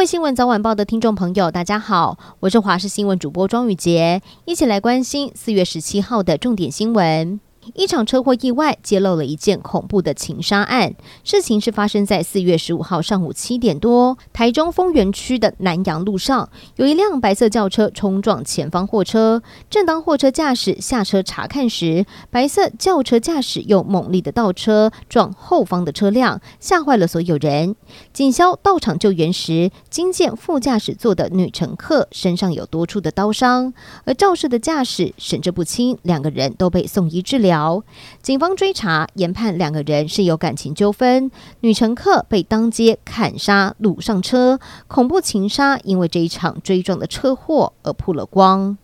位新闻早晚报的听众朋友，大家好，我是华视新闻主播庄宇杰，一起来关心四月十七号的重点新闻。一场车祸意外揭露了一件恐怖的情杀案。事情是发生在四月十五号上午七点多，台中丰原区的南阳路上，有一辆白色轿车冲撞前方货车。正当货车驾驶下车查看时，白色轿车驾驶又猛力的倒车撞后方的车辆，吓坏了所有人。警消到场救援时，惊见副驾驶座的女乘客身上有多处的刀伤，而肇事的驾驶神志不清，两个人都被送医治疗。警方追查研判，两个人是有感情纠纷，女乘客被当街砍杀，掳上车，恐怖情杀因为这一场追撞的车祸而曝了光。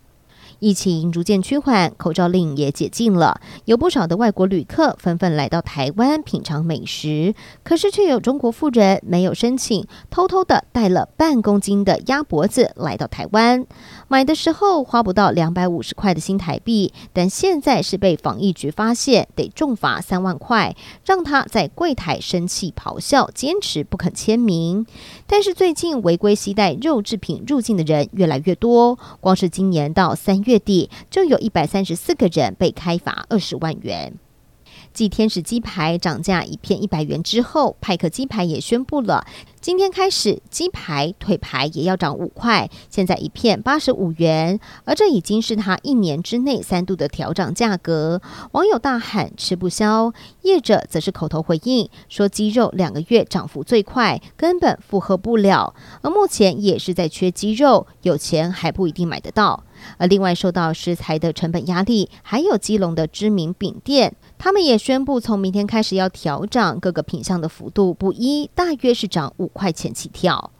疫情逐渐趋缓，口罩令也解禁了，有不少的外国旅客纷纷来到台湾品尝美食。可是，却有中国妇人没有申请，偷偷的带了半公斤的鸭脖子来到台湾。买的时候花不到两百五十块的新台币，但现在是被防疫局发现，得重罚三万块，让他在柜台生气咆哮，坚持不肯签名。但是最近违规携带肉制品入境的人越来越多，光是今年到三月底就有一百三十四个人被开罚二十万元。继天使鸡排涨价一片一百元之后，派克鸡排也宣布了，今天开始鸡排腿排也要涨五块，现在一片八十五元，而这已经是他一年之内三度的调涨价格。网友大喊吃不消，业者则是口头回应说鸡肉两个月涨幅最快，根本负荷不了，而目前也是在缺鸡肉，有钱还不一定买得到。而另外受到食材的成本压力，还有基隆的知名饼店，他们也宣布从明天开始要调涨各个品项的幅度不一，大约是涨五块钱起跳。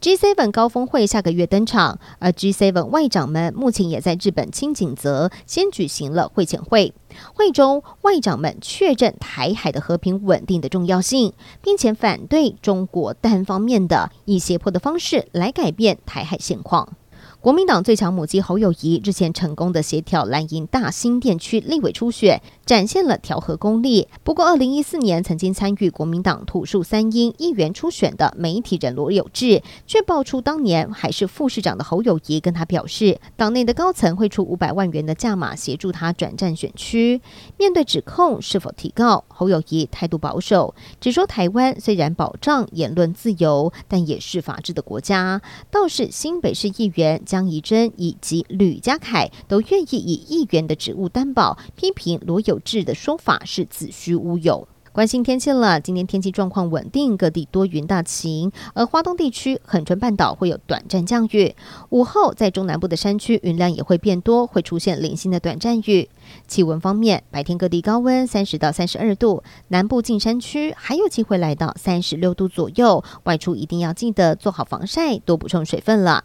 G seven 高峰会下个月登场，而 G seven 外长们目前也在日本青井泽先举行了会前会，会中外长们确认台海的和平稳定的重要性，并且反对中国单方面的以胁迫的方式来改变台海现况。国民党最强母鸡侯友谊日前成功的协调蓝营大新店区立委初选，展现了调和功力。不过，二零一四年曾经参与国民党土树三英议员初选的媒体人罗有志，却爆出当年还是副市长的侯友谊跟他表示，党内的高层会出五百万元的价码协助他转战选区。面对指控是否提告，侯友谊态度保守，只说台湾虽然保障言论自由，但也是法治的国家。倒是新北市议员。江宜珍以及吕家凯都愿意以议员的职务担保，批评罗有志的说法是子虚乌有。关心天气了，今天天气状况稳定，各地多云到晴，而花东地区恒春半岛会有短暂降雨。午后在中南部的山区云量也会变多，会出现零星的短暂雨。气温方面，白天各地高温三十到三十二度，南部近山区还有机会来到三十六度左右。外出一定要记得做好防晒，多补充水分了。